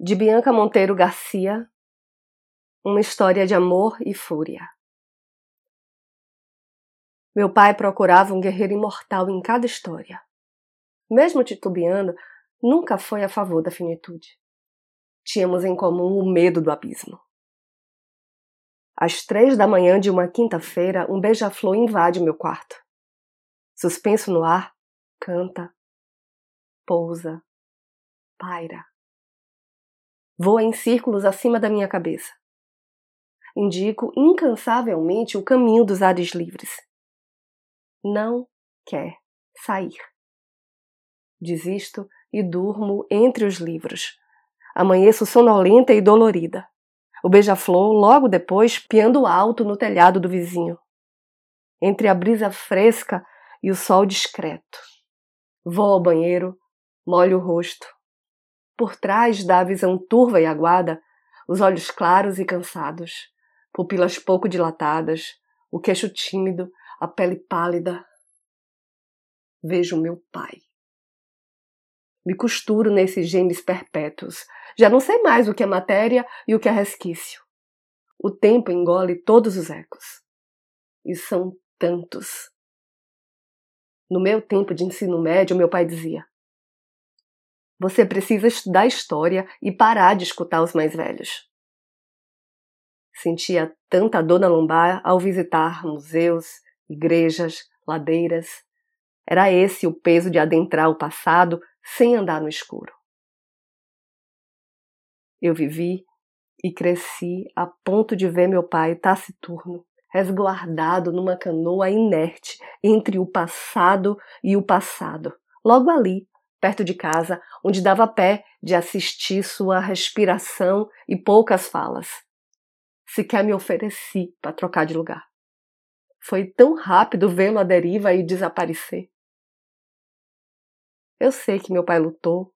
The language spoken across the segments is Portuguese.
de Bianca Monteiro Garcia, uma história de amor e fúria. Meu pai procurava um guerreiro imortal em cada história. Mesmo titubeando, nunca foi a favor da finitude. Tínhamos em comum o medo do abismo. Às três da manhã de uma quinta-feira, um beija-flor invade meu quarto. Suspenso no ar, canta, pousa, paira voa em círculos acima da minha cabeça. Indico incansavelmente o caminho dos ares livres. Não quer sair. Desisto e durmo entre os livros. Amanheço sonolenta e dolorida. O beija-flor, logo depois, piando alto no telhado do vizinho. Entre a brisa fresca e o sol discreto. Vou ao banheiro, molho o rosto, por trás da visão turva e aguada, os olhos claros e cansados, pupilas pouco dilatadas, o queixo tímido, a pele pálida. Vejo meu pai. Me costuro nesses genes perpétuos. Já não sei mais o que é matéria e o que é resquício. O tempo engole todos os ecos. E são tantos. No meu tempo de ensino médio, meu pai dizia: você precisa estudar história e parar de escutar os mais velhos. Sentia tanta dor na lombar ao visitar museus, igrejas, ladeiras. Era esse o peso de adentrar o passado sem andar no escuro. Eu vivi e cresci a ponto de ver meu pai taciturno, resguardado numa canoa inerte entre o passado e o passado, logo ali, perto de casa, onde dava pé de assistir sua respiração e poucas falas. Sequer me ofereci para trocar de lugar. Foi tão rápido vê-lo à deriva e desaparecer. Eu sei que meu pai lutou,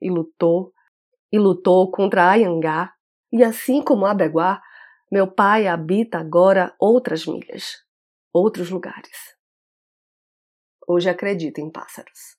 e lutou, e lutou contra Ayangá, e assim como Abeguá, meu pai habita agora outras milhas, outros lugares. Hoje acredito em pássaros.